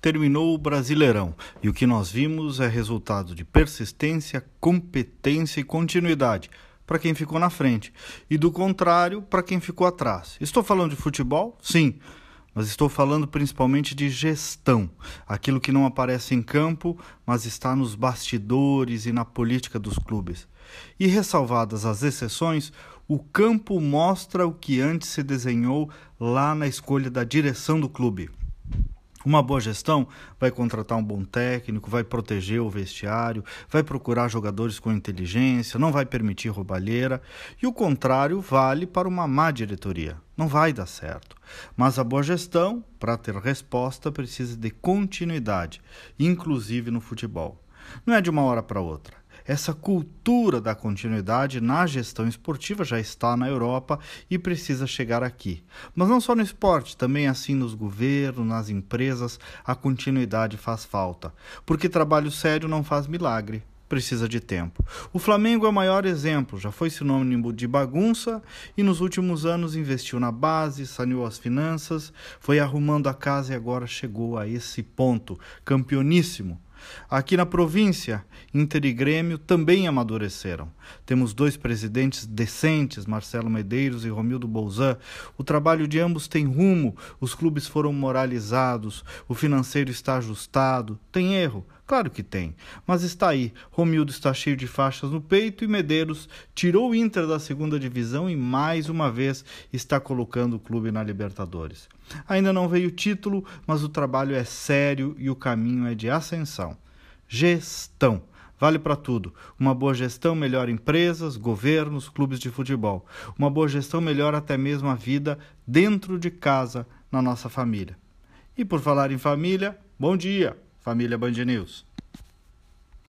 terminou o Brasileirão e o que nós vimos é resultado de persistência, competência e continuidade para quem ficou na frente e do contrário para quem ficou atrás. Estou falando de futebol? Sim, mas estou falando principalmente de gestão, aquilo que não aparece em campo, mas está nos bastidores e na política dos clubes. E ressalvadas as exceções, o campo mostra o que antes se desenhou lá na escolha da direção do clube. Uma boa gestão vai contratar um bom técnico, vai proteger o vestiário, vai procurar jogadores com inteligência, não vai permitir roubalheira, e o contrário vale para uma má diretoria. Não vai dar certo. Mas a boa gestão, para ter resposta, precisa de continuidade, inclusive no futebol. Não é de uma hora para outra. Essa cultura da continuidade na gestão esportiva já está na Europa e precisa chegar aqui. Mas não só no esporte, também assim nos governos, nas empresas, a continuidade faz falta. Porque trabalho sério não faz milagre precisa de tempo. O Flamengo é o maior exemplo, já foi sinônimo de bagunça e nos últimos anos investiu na base, saneou as finanças, foi arrumando a casa e agora chegou a esse ponto, campeoníssimo. Aqui na província, Inter e Grêmio também amadureceram. Temos dois presidentes decentes, Marcelo Medeiros e Romildo Bolzan. O trabalho de ambos tem rumo, os clubes foram moralizados, o financeiro está ajustado. Tem erro? Claro que tem, mas está aí. Romildo está cheio de faixas no peito e Medeiros tirou o Inter da segunda divisão e mais uma vez está colocando o clube na Libertadores. Ainda não veio o título, mas o trabalho é sério e o caminho é de ascensão. Gestão. Vale para tudo. Uma boa gestão melhora empresas, governos, clubes de futebol. Uma boa gestão melhora até mesmo a vida dentro de casa, na nossa família. E por falar em família, bom dia! Família Band News.